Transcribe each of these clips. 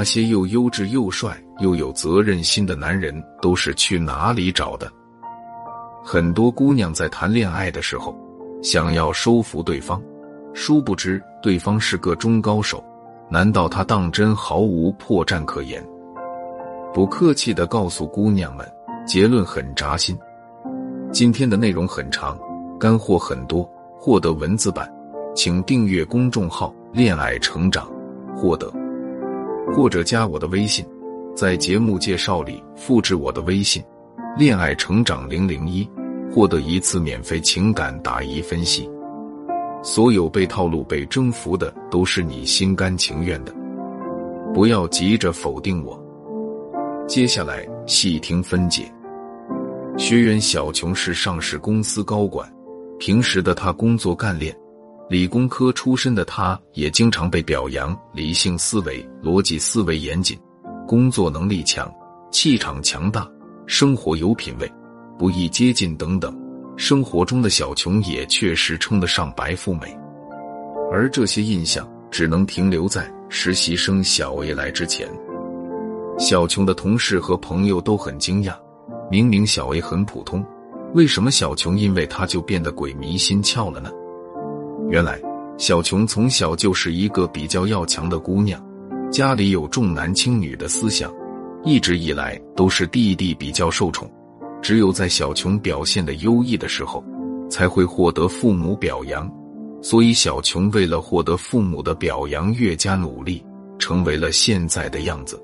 那些又优质又帅又有责任心的男人都是去哪里找的？很多姑娘在谈恋爱的时候，想要收服对方，殊不知对方是个中高手。难道他当真毫无破绽可言？不客气的告诉姑娘们，结论很扎心。今天的内容很长，干货很多，获得文字版，请订阅公众号“恋爱成长”，获得，或者加我的微信，在节目介绍里复制我的微信“恋爱成长零零一”，获得一次免费情感答疑分析。所有被套路、被征服的，都是你心甘情愿的。不要急着否定我。接下来细听分解。学员小琼是上市公司高管，平时的她工作干练，理工科出身的他也经常被表扬理性思维、逻辑思维严谨，工作能力强，气场强大，生活有品味，不易接近等等。生活中的小琼也确实称得上白富美，而这些印象只能停留在实习生小 A 来之前。小琼的同事和朋友都很惊讶，明明小 A 很普通，为什么小琼因为他就变得鬼迷心窍了呢？原来，小琼从小就是一个比较要强的姑娘，家里有重男轻女的思想，一直以来都是弟弟比较受宠。只有在小琼表现的优异的时候，才会获得父母表扬。所以，小琼为了获得父母的表扬，越加努力，成为了现在的样子。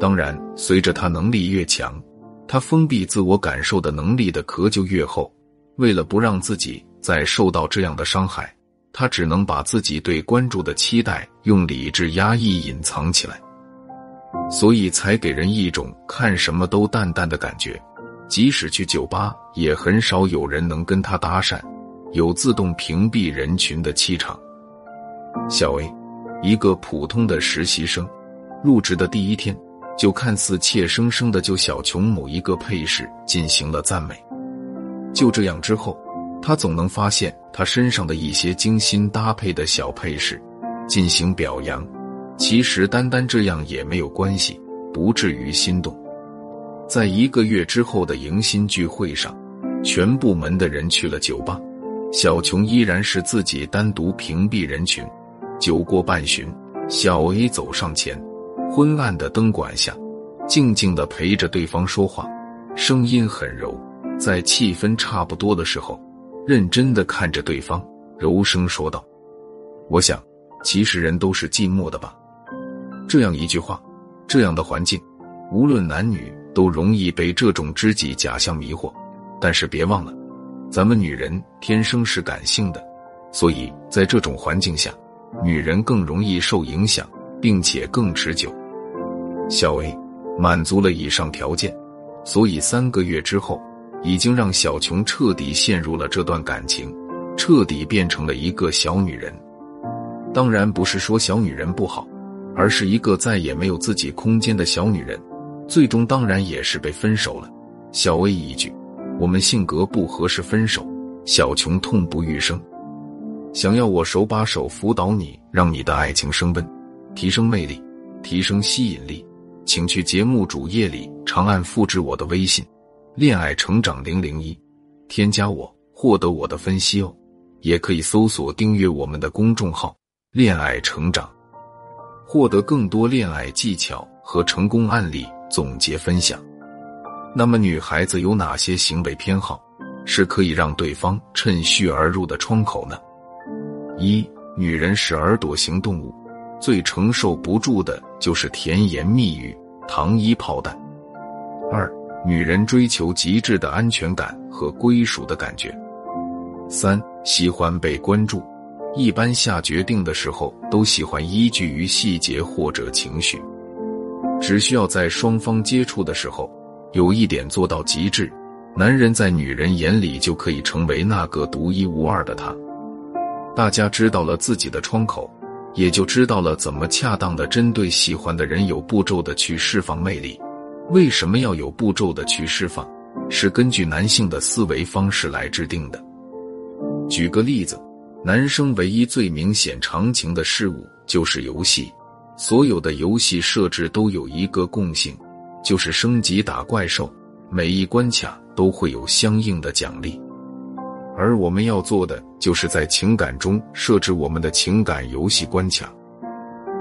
当然，随着他能力越强，他封闭自我感受的能力的壳就越厚。为了不让自己再受到这样的伤害，他只能把自己对关注的期待用理智压抑隐藏起来，所以才给人一种看什么都淡淡的感觉。即使去酒吧，也很少有人能跟他搭讪，有自动屏蔽人群的气场。小 A，一个普通的实习生，入职的第一天，就看似怯生生的就小琼某一个配饰进行了赞美。就这样之后，他总能发现他身上的一些精心搭配的小配饰，进行表扬。其实单单这样也没有关系，不至于心动。在一个月之后的迎新聚会上，全部门的人去了酒吧，小琼依然是自己单独屏蔽人群。酒过半巡，小 A 走上前，昏暗的灯管下，静静的陪着对方说话，声音很柔。在气氛差不多的时候，认真的看着对方，柔声说道：“我想，其实人都是寂寞的吧。”这样一句话，这样的环境，无论男女。都容易被这种知己假象迷惑，但是别忘了，咱们女人天生是感性的，所以在这种环境下，女人更容易受影响，并且更持久。小 A 满足了以上条件，所以三个月之后，已经让小琼彻底陷入了这段感情，彻底变成了一个小女人。当然不是说小女人不好，而是一个再也没有自己空间的小女人。最终当然也是被分手了。小薇一句：“我们性格不合适，分手。”小琼痛不欲生。想要我手把手辅导你，让你的爱情升温，提升魅力，提升吸引力，请去节目主页里长按复制我的微信“恋爱成长零零一”，添加我获得我的分析哦。也可以搜索订阅我们的公众号“恋爱成长”，获得更多恋爱技巧和成功案例。总结分享，那么女孩子有哪些行为偏好是可以让对方趁虚而入的窗口呢？一，女人是耳朵型动物，最承受不住的就是甜言蜜语、糖衣炮弹。二，女人追求极致的安全感和归属的感觉。三，喜欢被关注，一般下决定的时候都喜欢依据于细节或者情绪。只需要在双方接触的时候，有一点做到极致，男人在女人眼里就可以成为那个独一无二的他。大家知道了自己的窗口，也就知道了怎么恰当的针对喜欢的人有步骤的去释放魅力。为什么要有步骤的去释放？是根据男性的思维方式来制定的。举个例子，男生唯一最明显常情的事物就是游戏。所有的游戏设置都有一个共性，就是升级打怪兽，每一关卡都会有相应的奖励。而我们要做的，就是在情感中设置我们的情感游戏关卡。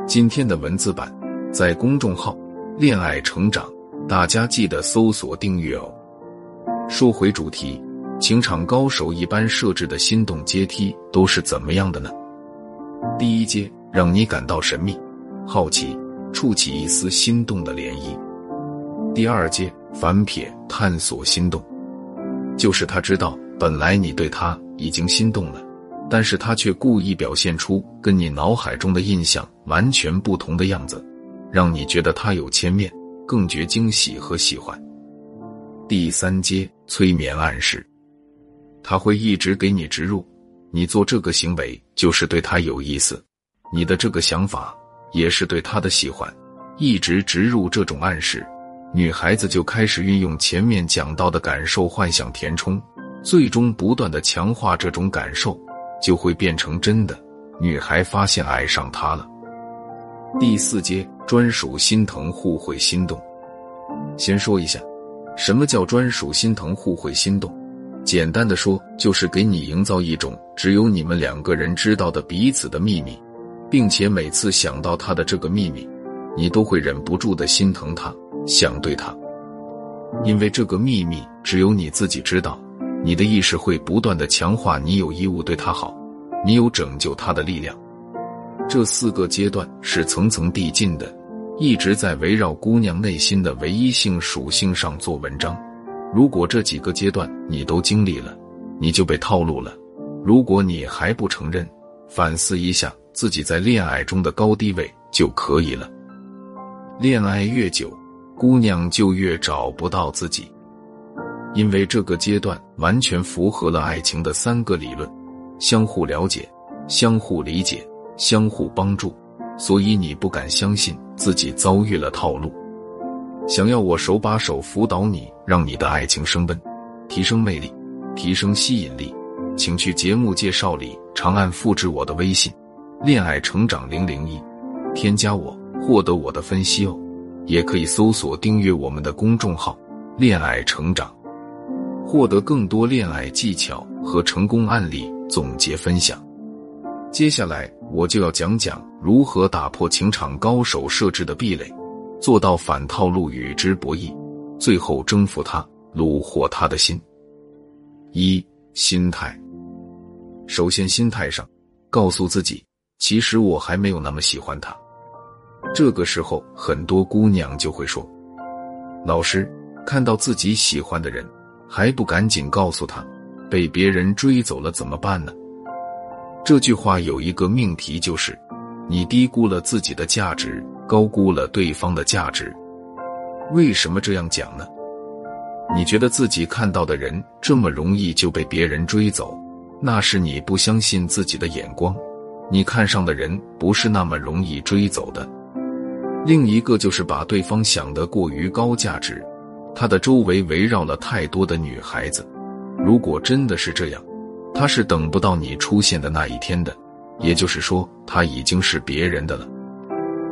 今天的文字版在公众号“恋爱成长”，大家记得搜索订阅哦。说回主题，情场高手一般设置的心动阶梯都是怎么样的呢？第一阶让你感到神秘、好奇，触起一丝心动的涟漪；第二阶反撇探索心动，就是他知道。本来你对他已经心动了，但是他却故意表现出跟你脑海中的印象完全不同的样子，让你觉得他有千面，更觉惊喜和喜欢。第三阶催眠暗示，他会一直给你植入，你做这个行为就是对他有意思，你的这个想法也是对他的喜欢，一直植入这种暗示，女孩子就开始运用前面讲到的感受幻想填充。最终不断的强化这种感受，就会变成真的。女孩发现爱上他了。第四阶专属心疼互惠心动。先说一下，什么叫专属心疼互惠心动？简单的说，就是给你营造一种只有你们两个人知道的彼此的秘密，并且每次想到他的这个秘密，你都会忍不住的心疼他，想对他，因为这个秘密只有你自己知道。你的意识会不断的强化，你有义务对他好，你有拯救他的力量。这四个阶段是层层递进的，一直在围绕姑娘内心的唯一性属性上做文章。如果这几个阶段你都经历了，你就被套路了。如果你还不承认，反思一下自己在恋爱中的高低位就可以了。恋爱越久，姑娘就越找不到自己。因为这个阶段完全符合了爱情的三个理论：相互了解、相互理解、相互帮助。所以你不敢相信自己遭遇了套路。想要我手把手辅导你，让你的爱情升温、提升魅力、提升吸引力，请去节目介绍里长按复制我的微信“恋爱成长零零一”，添加我获得我的分析哦。也可以搜索订阅我们的公众号“恋爱成长”。获得更多恋爱技巧和成功案例总结分享。接下来我就要讲讲如何打破情场高手设置的壁垒，做到反套路与之博弈，最后征服他，虏获他的心。一心态，首先心态上，告诉自己，其实我还没有那么喜欢他。这个时候，很多姑娘就会说：“老师，看到自己喜欢的人。”还不赶紧告诉他，被别人追走了怎么办呢？这句话有一个命题，就是你低估了自己的价值，高估了对方的价值。为什么这样讲呢？你觉得自己看到的人这么容易就被别人追走，那是你不相信自己的眼光。你看上的人不是那么容易追走的。另一个就是把对方想得过于高价值。他的周围围绕了太多的女孩子，如果真的是这样，他是等不到你出现的那一天的。也就是说，他已经是别人的了。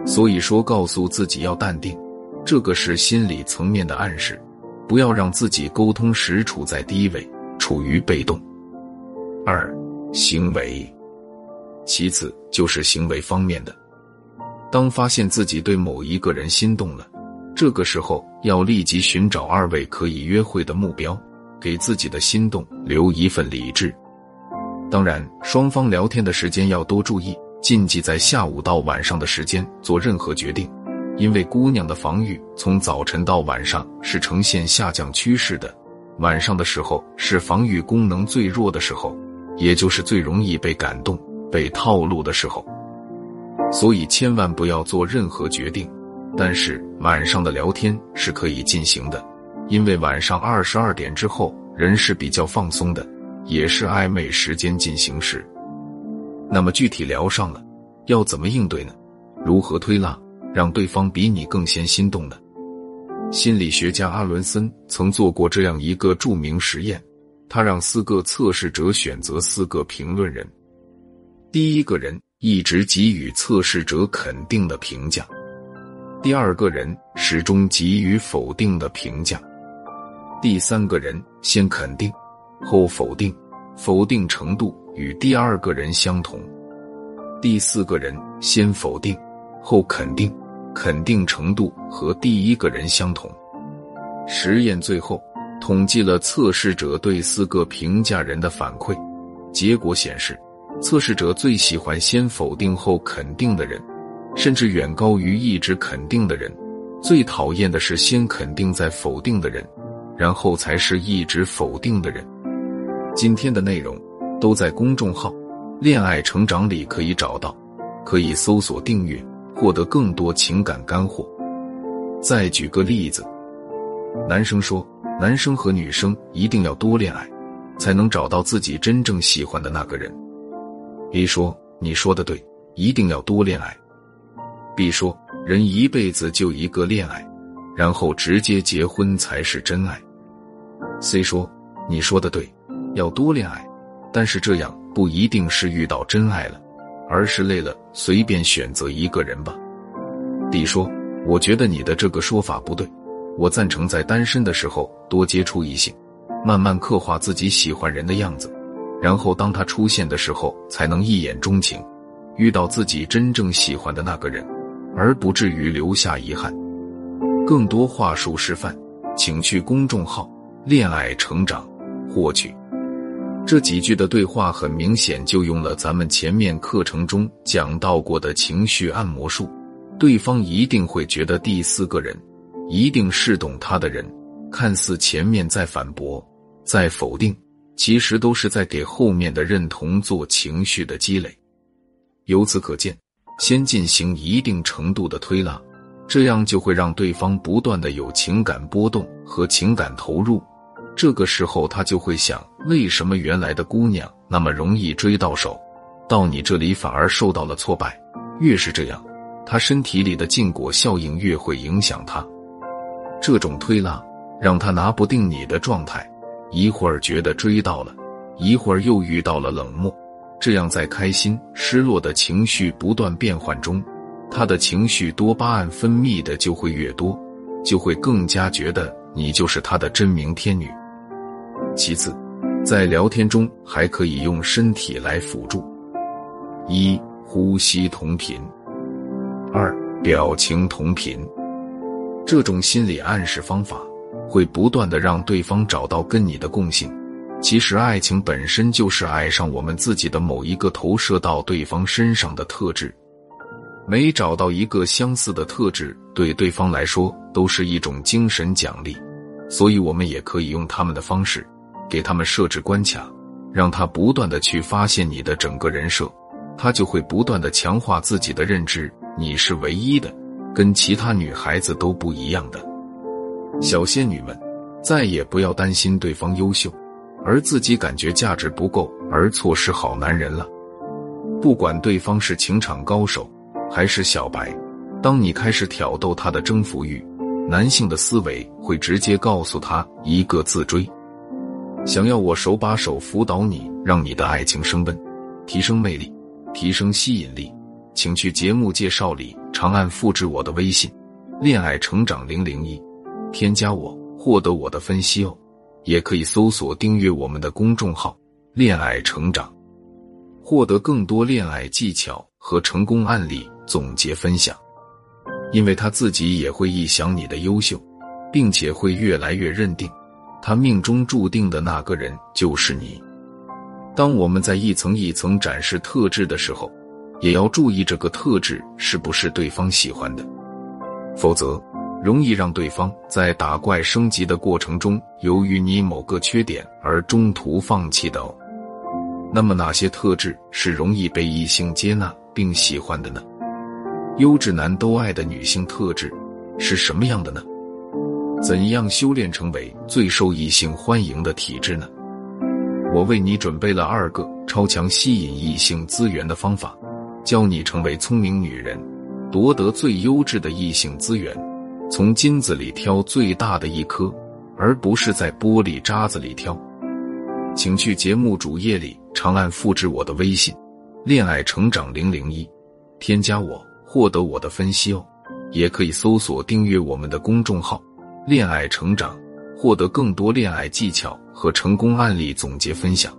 所以说，告诉自己要淡定，这个是心理层面的暗示，不要让自己沟通时处在低位，处于被动。二，行为，其次就是行为方面的，当发现自己对某一个人心动了。这个时候要立即寻找二位可以约会的目标，给自己的心动留一份理智。当然，双方聊天的时间要多注意，禁忌在下午到晚上的时间做任何决定，因为姑娘的防御从早晨到晚上是呈现下降趋势的，晚上的时候是防御功能最弱的时候，也就是最容易被感动、被套路的时候，所以千万不要做任何决定。但是晚上的聊天是可以进行的，因为晚上二十二点之后人是比较放松的，也是暧昧时间进行时。那么具体聊上了，要怎么应对呢？如何推拉让对方比你更先心动呢？心理学家阿伦森曾做过这样一个著名实验，他让四个测试者选择四个评论人，第一个人一直给予测试者肯定的评价；第二个人始终给予否定的评价；第三个人先肯定后否定，否定程度与第二个人相同；第四个人先否定后肯定，肯定程度和第一个人相同。实验最后统计了测试者对四个评价人的反馈，结果显示。测试者最喜欢先否定后肯定的人，甚至远高于一直肯定的人。最讨厌的是先肯定再否定的人，然后才是一直否定的人。今天的内容都在公众号“恋爱成长”里可以找到，可以搜索订阅，获得更多情感干货。再举个例子，男生说：“男生和女生一定要多恋爱，才能找到自己真正喜欢的那个人。” A 说：“你说的对，一定要多恋爱。”B 说：“人一辈子就一个恋爱，然后直接结婚才是真爱。”C 说：“你说的对，要多恋爱，但是这样不一定是遇到真爱了，而是累了随便选择一个人吧。”D 说：“我觉得你的这个说法不对，我赞成在单身的时候多接触异性，慢慢刻画自己喜欢人的样子。”然后，当他出现的时候，才能一眼钟情，遇到自己真正喜欢的那个人，而不至于留下遗憾。更多话术示范，请去公众号“恋爱成长”获取。这几句的对话很明显就用了咱们前面课程中讲到过的情绪按摩术，对方一定会觉得第四个人一定是懂他的人。看似前面在反驳，在否定。其实都是在给后面的认同做情绪的积累。由此可见，先进行一定程度的推拉，这样就会让对方不断的有情感波动和情感投入。这个时候，他就会想：为什么原来的姑娘那么容易追到手，到你这里反而受到了挫败？越是这样，他身体里的禁果效应越会影响他。这种推拉让他拿不定你的状态。一会儿觉得追到了，一会儿又遇到了冷漠，这样在开心、失落的情绪不断变换中，他的情绪多巴胺分泌的就会越多，就会更加觉得你就是他的真命天女。其次，在聊天中还可以用身体来辅助：一、呼吸同频；二、表情同频。这种心理暗示方法。会不断的让对方找到跟你的共性。其实，爱情本身就是爱上我们自己的某一个投射到对方身上的特质。每找到一个相似的特质，对对方来说都是一种精神奖励。所以，我们也可以用他们的方式，给他们设置关卡，让他不断的去发现你的整个人设，他就会不断的强化自己的认知，你是唯一的，跟其他女孩子都不一样的。小仙女们，再也不要担心对方优秀，而自己感觉价值不够而错失好男人了。不管对方是情场高手还是小白，当你开始挑逗他的征服欲，男性的思维会直接告诉他一个字：追。想要我手把手辅导你，让你的爱情升温，提升魅力，提升吸引力，请去节目介绍里长按复制我的微信“恋爱成长零零一”。添加我，获得我的分析哦，也可以搜索订阅我们的公众号“恋爱成长”，获得更多恋爱技巧和成功案例总结分享。因为他自己也会臆想你的优秀，并且会越来越认定，他命中注定的那个人就是你。当我们在一层一层展示特质的时候，也要注意这个特质是不是对方喜欢的，否则。容易让对方在打怪升级的过程中，由于你某个缺点而中途放弃的哦。那么哪些特质是容易被异性接纳并喜欢的呢？优质男都爱的女性特质是什么样的呢？怎样修炼成为最受异性欢迎的体质呢？我为你准备了二个超强吸引异性资源的方法，教你成为聪明女人，夺得最优质的异性资源。从金子里挑最大的一颗，而不是在玻璃渣子里挑。请去节目主页里长按复制我的微信恋爱成长零零一，添加我获得我的分析哦。也可以搜索订阅我们的公众号“恋爱成长”，获得更多恋爱技巧和成功案例总结分享。